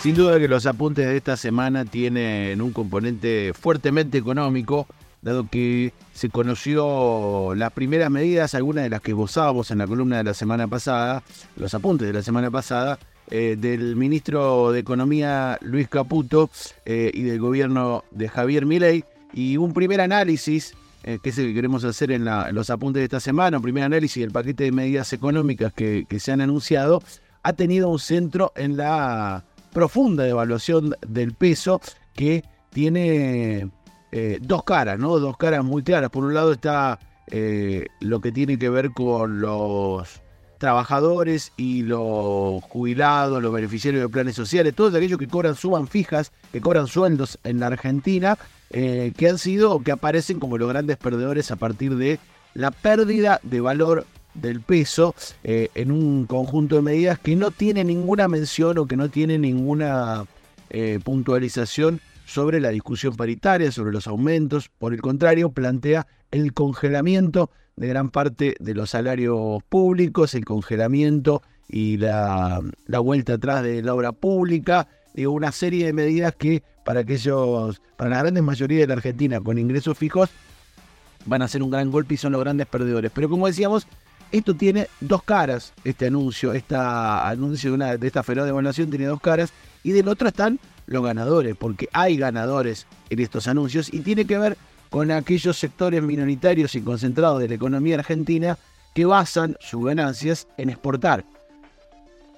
Sin duda que los apuntes de esta semana tienen un componente fuertemente económico, dado que se conoció las primeras medidas, algunas de las que gozábamos en la columna de la semana pasada, los apuntes de la semana pasada, eh, del ministro de Economía Luis Caputo eh, y del gobierno de Javier Milei, y un primer análisis, eh, que es el que queremos hacer en, los apuntes de esta semana, un primer análisis del paquete de medidas económicas que se han anunciado, ha tenido un centro en la profunda devaluación del peso que tiene eh, dos caras, ¿no? Dos caras muy claras. Por un lado está eh, lo que tiene que ver con los trabajadores y los jubilados, los beneficiarios de planes sociales, todos aquellos que cobran sumas fijas, que cobran sueldos en la Argentina, eh, que han sido, que aparecen como los grandes perdedores a partir de la pérdida de valor del peso eh, en un conjunto de medidas que no tiene ninguna mención o que no tiene ninguna eh, puntualización sobre la discusión paritaria, sobre los aumentos. Por el contrario, plantea el congelamiento de gran parte de los salarios públicos, el congelamiento y la, vuelta atrás de la obra pública, digo, una serie de medidas que para aquellos, para la gran mayoría de la Argentina con ingresos fijos, van a ser un gran golpe y son los grandes perdedores. Pero como decíamos, esto tiene dos caras, este anuncio, este anuncio de, una, de esta feroz devaluación tiene dos caras, y del otro están los ganadores, porque hay ganadores en estos anuncios, y tiene que ver con aquellos sectores minoritarios y concentrados de la economía argentina que basan sus ganancias en exportar.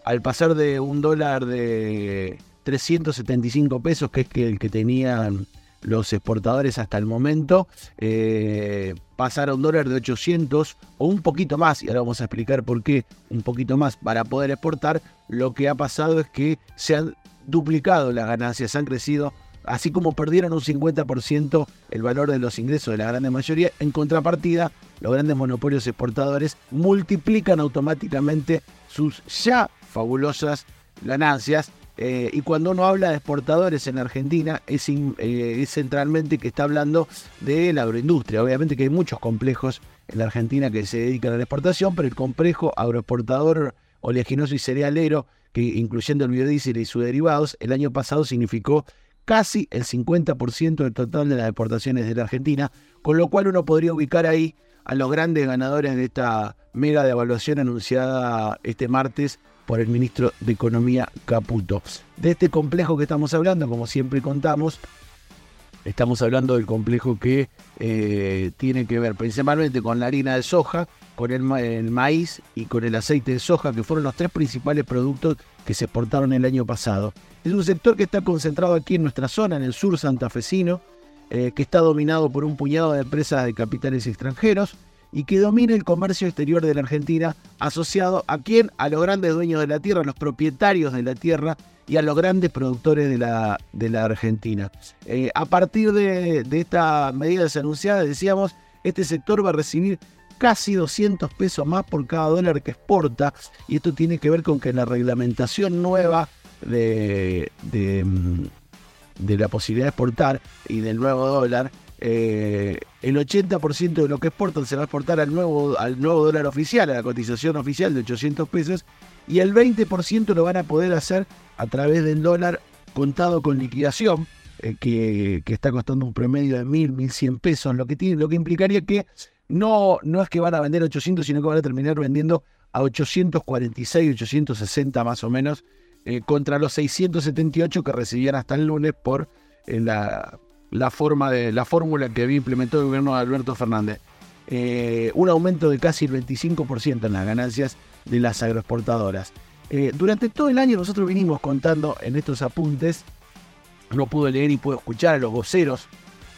Al pasar de un dólar de 375 pesos, que es el que tenían los exportadores hasta el momento eh, pasaron dólar de 800 o un poquito más, y ahora vamos a explicar por qué un poquito más para poder exportar, lo que ha pasado es que se han duplicado las ganancias, han crecido, así como perdieron un 50% el valor de los ingresos de la gran mayoría, en contrapartida, los grandes monopolios exportadores multiplican automáticamente sus ya fabulosas ganancias eh, y cuando uno habla de exportadores en Argentina, eh, es, centralmente que está hablando de la agroindustria. Obviamente que hay muchos complejos en la Argentina que se dedican a la exportación, pero el complejo agroexportador oleaginoso y cerealero, que incluyendo el biodiesel y sus derivados, el año pasado significó casi el 50% del total de las exportaciones de la Argentina, con lo cual uno podría ubicar ahí a los grandes ganadores de esta mega devaluación anunciada este martes por el ministro de Economía Caputo. De este complejo que estamos hablando, como siempre contamos, estamos hablando del complejo que eh, tiene que ver principalmente con la harina de soja, con el, maíz y con el aceite de soja, que fueron los tres principales productos que se exportaron el año pasado. Es un sector que está concentrado aquí en nuestra zona, en el sur santafesino, eh, que está dominado por un puñado de empresas de capitales extranjeros y que domine el comercio exterior de la Argentina, asociado a quién? A los grandes dueños de la tierra, a los propietarios de la tierra y a los grandes productores de la, de la Argentina. Eh, a partir de, de esta medida anunciada, decíamos, este sector va a recibir casi 200 pesos más por cada dólar que exporta, y esto tiene que ver con que la reglamentación nueva de, de, mm, de la posibilidad de exportar y del nuevo dólar eh, el 80% de lo que exportan se va a exportar al nuevo, al nuevo dólar oficial, a la cotización oficial de 800 pesos, y el 20% lo van a poder hacer a través del dólar contado con liquidación, eh, que, está costando un promedio de 1.000, 1.100 pesos, lo que, tiene, lo que implicaría que no, no es que van a vender 800, sino que van a terminar vendiendo a 846, 860 más o menos, eh, contra los 678 que recibían hasta el lunes por la la forma de la fórmula que había implementado el gobierno de Alberto Fernández. Eh, un aumento de casi el 25% en las ganancias de las agroexportadoras. Eh, durante todo el año nosotros vinimos contando en estos apuntes, no pude leer y puedo escuchar a los voceros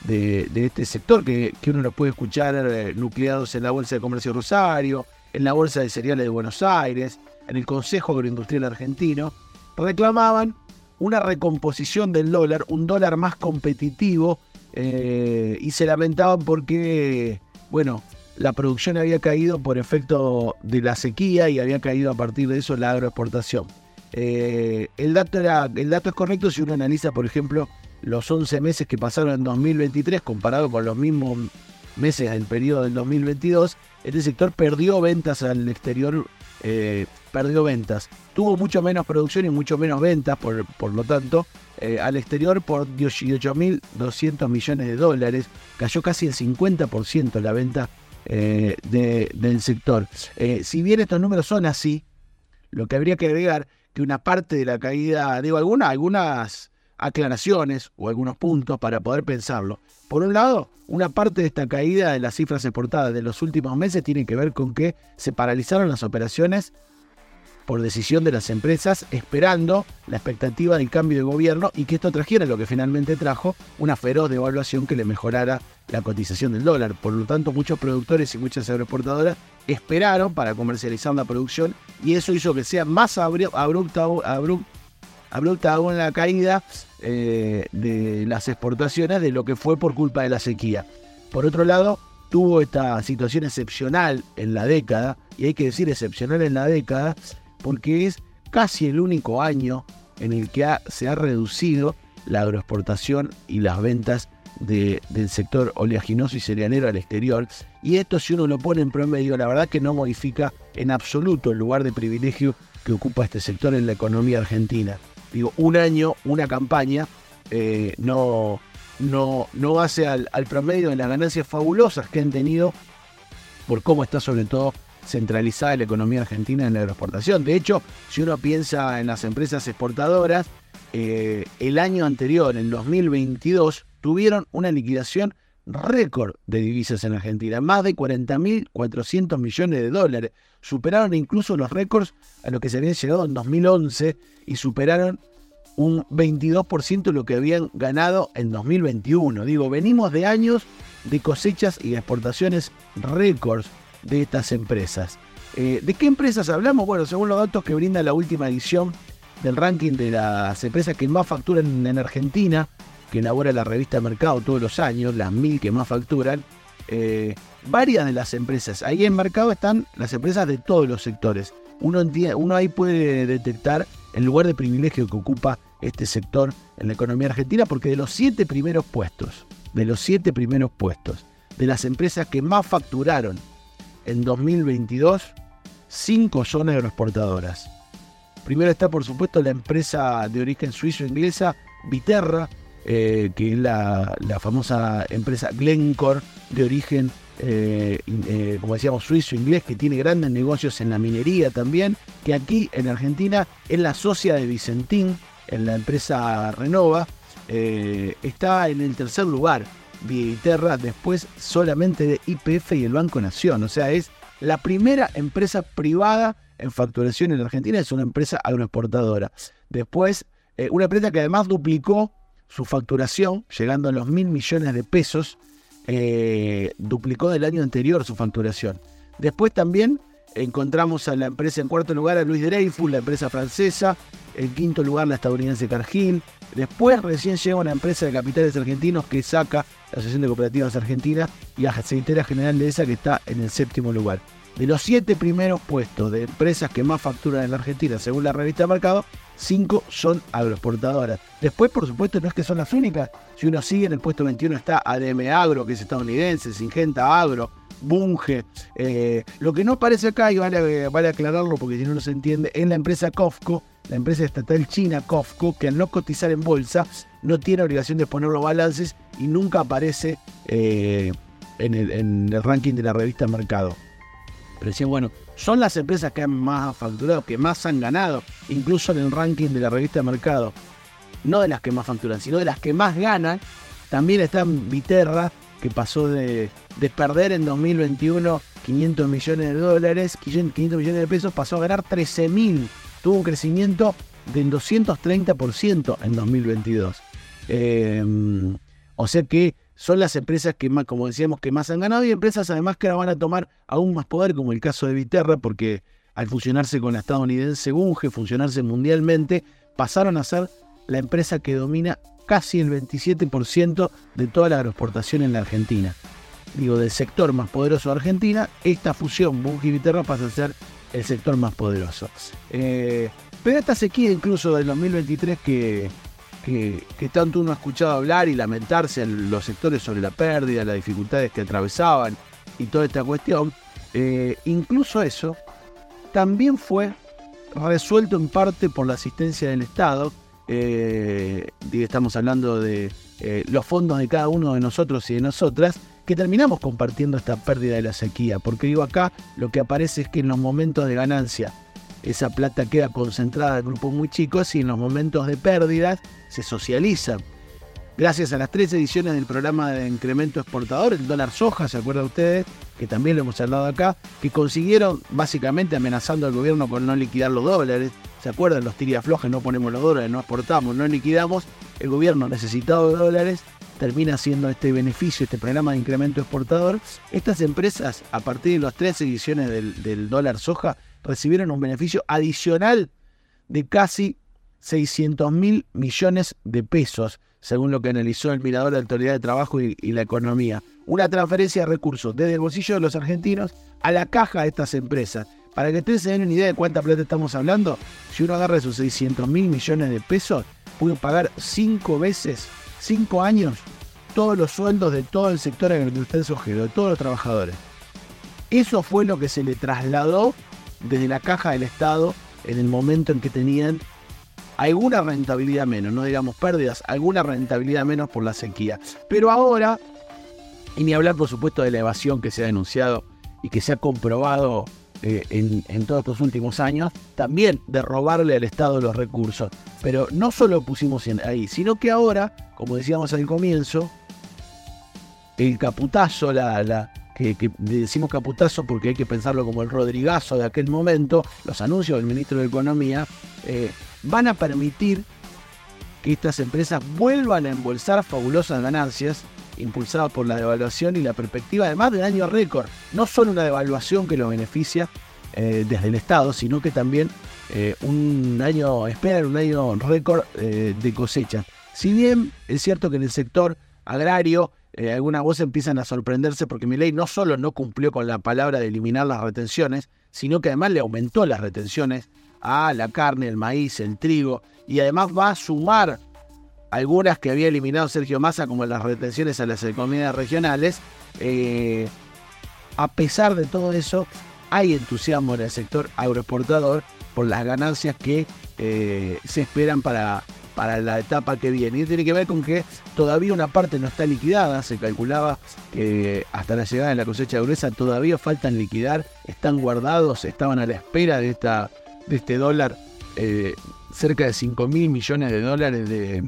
de, este sector, que, uno lo puede escuchar eh, nucleados en la Bolsa de Comercio Rosario, en la Bolsa de Cereales de Buenos Aires, en el Consejo Agroindustrial Argentino, reclamaban una recomposición del dólar, un dólar más competitivo, eh, y se lamentaban porque, bueno, la producción había caído por efecto de la sequía y había caído a partir de eso la agroexportación. Eh, el, dato era, el dato es correcto si uno analiza, por ejemplo, los 11 meses que pasaron en 2023 comparado con los mismos meses del periodo del 2022. Este sector perdió ventas al exterior eh, perdió ventas. Tuvo mucho menos producción y mucho menos ventas, por, por lo tanto, eh, al exterior por 18.200 millones de dólares. Cayó casi el 50% la venta eh, del sector. Eh, si bien estos números son así, lo que habría que agregar que una parte de la caída, digo, alguna, algunas aclaraciones o algunos puntos para poder pensarlo. Por un lado, una parte de esta caída de las cifras exportadas de los últimos meses tiene que ver con que se paralizaron las operaciones por decisión de las empresas, esperando la expectativa del cambio de gobierno y que esto trajera lo que finalmente trajo, una feroz devaluación que le mejorara la cotización del dólar. Por lo tanto, muchos productores y muchas agroexportadoras esperaron para comercializar la producción y eso hizo que sea más abrupta, abrupta aún la caída eh, de las exportaciones de lo que fue por culpa de la sequía. Por otro lado, tuvo esta situación excepcional en la década, y hay que decir excepcional en la década, porque es casi el único año en el que se ha reducido la agroexportación y las ventas del sector oleaginoso y cerealero al exterior. Y esto si uno lo pone en promedio, la verdad que no modifica en absoluto el lugar de privilegio que ocupa este sector en la economía argentina. Digo, un año, una campaña, eh, no, no, no hace al, al promedio de las ganancias fabulosas que han tenido por cómo está sobre todo centralizada la economía argentina en la agroexportación. De hecho, si uno piensa en las empresas exportadoras, eh, el año anterior, en 2022, tuvieron una liquidación récord de divisas en Argentina, más de 40.400 millones de dólares. Superaron incluso los récords a los que se habían llegado en 2011 y superaron un 22% de lo que habían ganado en 2021. Digo, venimos de años de cosechas y exportaciones récords de estas empresas. Eh, ¿De qué empresas hablamos? Bueno, según los datos que brinda la última edición del ranking de las empresas que más facturan en Argentina, que elabora la revista Mercado todos los años, las mil que más facturan, eh, varias de las empresas, ahí en Mercado están las empresas de todos los sectores. Uno, uno ahí puede detectar el lugar de privilegio que ocupa este sector en la economía argentina, porque de los siete primeros puestos, de los siete primeros puestos, de las empresas que más facturaron en 2022, cinco son agroexportadoras. Primero está, por supuesto, la empresa de origen suizo-inglesa Viterra, eh, que es la, famosa empresa Glencore de origen, eh, eh, como decíamos, suizo-inglés, que tiene grandes negocios en la minería también, que aquí en Argentina es la socia de Vicentín, en la empresa Renova, está en el tercer lugar Viterra, después solamente de IPF y el Banco Nación. O sea, es la primera empresa privada en facturación en Argentina, es una empresa agroexportadora. Después, eh, una empresa que además duplicó su facturación, llegando a los mil millones de pesos, eh, duplicó del año anterior su facturación. Después también encontramos a la empresa en cuarto lugar a Luis Dreyfus, la empresa francesa, en quinto lugar la estadounidense Cargill, Después recién llega una empresa de capitales argentinos que saca la Asociación de Cooperativas Argentinas y la Secretaría General de esa que está en el séptimo lugar. De los siete primeros puestos de empresas que más facturan en la Argentina, según la revista Mercado, cinco son agroexportadoras. Después, por supuesto, no es que son las únicas. Si uno sigue en el puesto 21 está ADM Agro, que es estadounidense, Singenta Agro, Bunge. Eh, lo que no aparece acá, y vale, vale aclararlo porque si no, no se entiende, es la empresa COFCO, la empresa estatal china COFCO, que al no cotizar en bolsa no tiene obligación de exponer los balances y nunca aparece eh, en, el, ranking de la revista Mercado. Pero decían, bueno, son las empresas que han más facturado, que más han ganado, incluso en el ranking de la revista Mercado. No de las que más facturan, sino de las que más ganan. También está Viterra, que pasó de, de perder en 2021 500 millones de dólares, 500 millones de pesos, pasó a ganar 13 mil tuvo un crecimiento del 230% en 2022. Eh, o sea que son las empresas que más, como decíamos, que más han ganado y empresas además que ahora van a tomar aún más poder, como el caso de Viterra, porque al fusionarse con la estadounidense Bunge, funcionarse mundialmente, pasaron a ser la empresa que domina casi el 27% de toda la agroexportación en la Argentina. Digo, del sector más poderoso de Argentina, esta fusión Bunge y Viterra pasa a ser el sector más poderoso. Eh, pero esta sequía incluso del 2023 que, que, tanto uno ha escuchado hablar y lamentarse en los sectores sobre la pérdida, las dificultades que atravesaban y toda esta cuestión, eh, incluso eso también fue resuelto en parte por la asistencia del Estado. Eh, estamos hablando de eh, los fondos de cada uno de nosotros y de nosotras, que terminamos compartiendo esta pérdida de la sequía. Porque digo acá, lo que aparece es que en los momentos de ganancia esa plata queda concentrada en grupos muy chicos y en los momentos de pérdidas se socializa. Gracias a las tres ediciones del programa de incremento exportador, el dólar soja, ¿se acuerdan ustedes? Que también lo hemos hablado acá, que consiguieron básicamente amenazando al gobierno con no liquidar los dólares. ¿Se acuerdan? Los tiriaflojes, no ponemos los dólares, no exportamos, no liquidamos. El gobierno necesitado de dólares termina haciendo este beneficio, este programa de incremento exportador. Estas empresas, a partir de las tres ediciones del, dólar soja, recibieron un beneficio adicional de casi 600 mil millones de pesos, según lo que analizó el Mirador de la Autoridad de Trabajo y, la Economía. Una transferencia de recursos desde el bolsillo de los argentinos a la caja de estas empresas. Para que ustedes se den una idea de cuánta plata estamos hablando, si uno agarra esos 600 mil millones de pesos, puede pagar cinco veces, cinco años, todos los sueldos de todo el sector agroindustrial sojero, de todos los trabajadores. Eso fue lo que se le trasladó desde la caja del Estado en el momento en que tenían alguna rentabilidad menos, no digamos pérdidas, alguna rentabilidad menos por la sequía. Pero ahora, y ni hablar por supuesto de la evasión que se ha denunciado y que se ha comprobado eh, en, todos estos últimos años, también de robarle al Estado los recursos. Pero no solo pusimos ahí, sino que ahora, como decíamos al comienzo, el caputazo, la, la que, decimos caputazo porque hay que pensarlo como el Rodrigazo de aquel momento, los anuncios del ministro de Economía, eh, van a permitir que estas empresas vuelvan a embolsar fabulosas ganancias impulsadas por la devaluación y la perspectiva además del año récord. No solo una devaluación que lo beneficia eh, desde el Estado, sino que también eh, un año, esperan un año récord de cosecha. Si bien es cierto que en el sector agrario eh, algunas voces empiezan a sorprenderse porque mi ley no solo no cumplió con la palabra de eliminar las retenciones, sino que además le aumentó las retenciones a la carne, el maíz, el trigo, y además va a sumar algunas que había eliminado Sergio Massa, como las retenciones a las economías regionales. Eh, a pesar de todo eso, hay entusiasmo en el sector agroexportador por las ganancias que eh, se esperan para para la etapa que viene. Y tiene que ver con que todavía una parte no está liquidada, se calculaba que hasta la llegada de la cosecha gruesa todavía faltan liquidar, están guardados, estaban a la espera de, esta, de este dólar, eh, cerca de 5 mil millones de dólares de,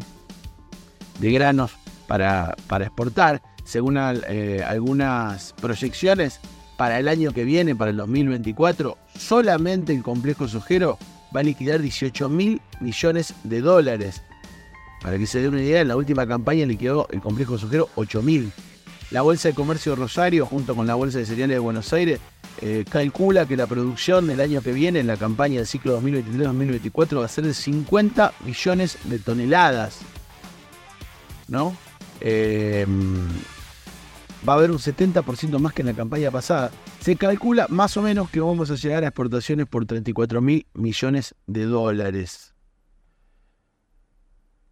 de granos para, para, exportar, según eh, algunas proyecciones. Para el año que viene, para el 2024, solamente el complejo sujero va a liquidar 18 mil millones de dólares. Para que se dé una idea, en la última campaña liquidó el complejo sujero 8 mil. La Bolsa de Comercio de Rosario, junto con la Bolsa de Cereales de Buenos Aires, eh, calcula que la producción del año que viene, en la campaña del ciclo 2023-2024, va a ser de 50 millones de toneladas. Eh, va a haber un 70% más que en la campaña pasada. Se calcula más o menos que vamos a llegar a exportaciones por 34 mil millones de dólares.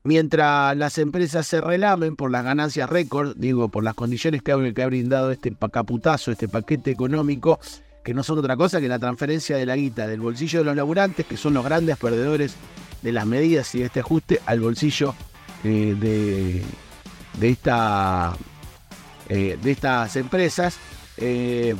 Mientras las empresas se relamen por las ganancias récord, digo, por las condiciones que ha, que ha brindado este caputazo, este paquete económico, que no son otra cosa que la transferencia de la guita del bolsillo de los laburantes, que son los grandes perdedores de las medidas y de este ajuste, al bolsillo eh, eh, de estas empresas. Eh,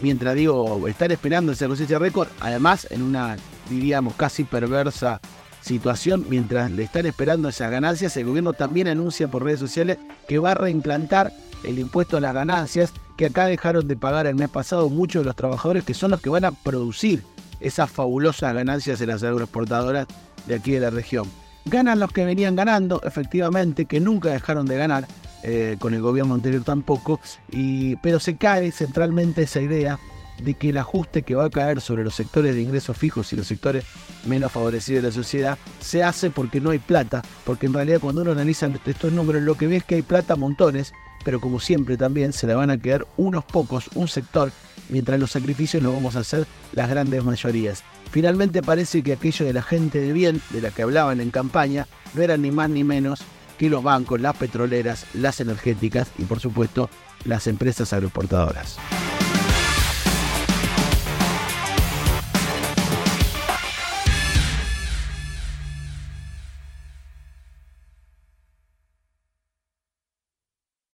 mientras digo, estar esperando esa cosecha récord, además en una, diríamos, casi perversa situación, mientras le están esperando esas ganancias, el gobierno también anuncia por redes sociales que va a reimplantar el impuesto a las ganancias que acá dejaron de pagar el mes pasado muchos de los trabajadores que son los que van a producir esas fabulosas ganancias en las agroexportadoras de aquí de la región. Ganan los que venían ganando, efectivamente, que nunca dejaron de ganar, eh, con el gobierno anterior tampoco, y, pero se cae centralmente esa idea de que el ajuste que va a caer sobre los sectores de ingresos fijos y los sectores menos favorecidos de la sociedad se hace porque no hay plata, porque en realidad cuando uno analiza estos números lo que ve es que hay plata montones, pero como siempre también se le van a quedar unos pocos, un sector, mientras los sacrificios los vamos a hacer las grandes mayorías. Finalmente parece que aquello de la gente de bien, de la que hablaban en campaña, no eran ni más ni menos que los bancos, las petroleras, las energéticas y por supuesto las empresas agroexportadoras.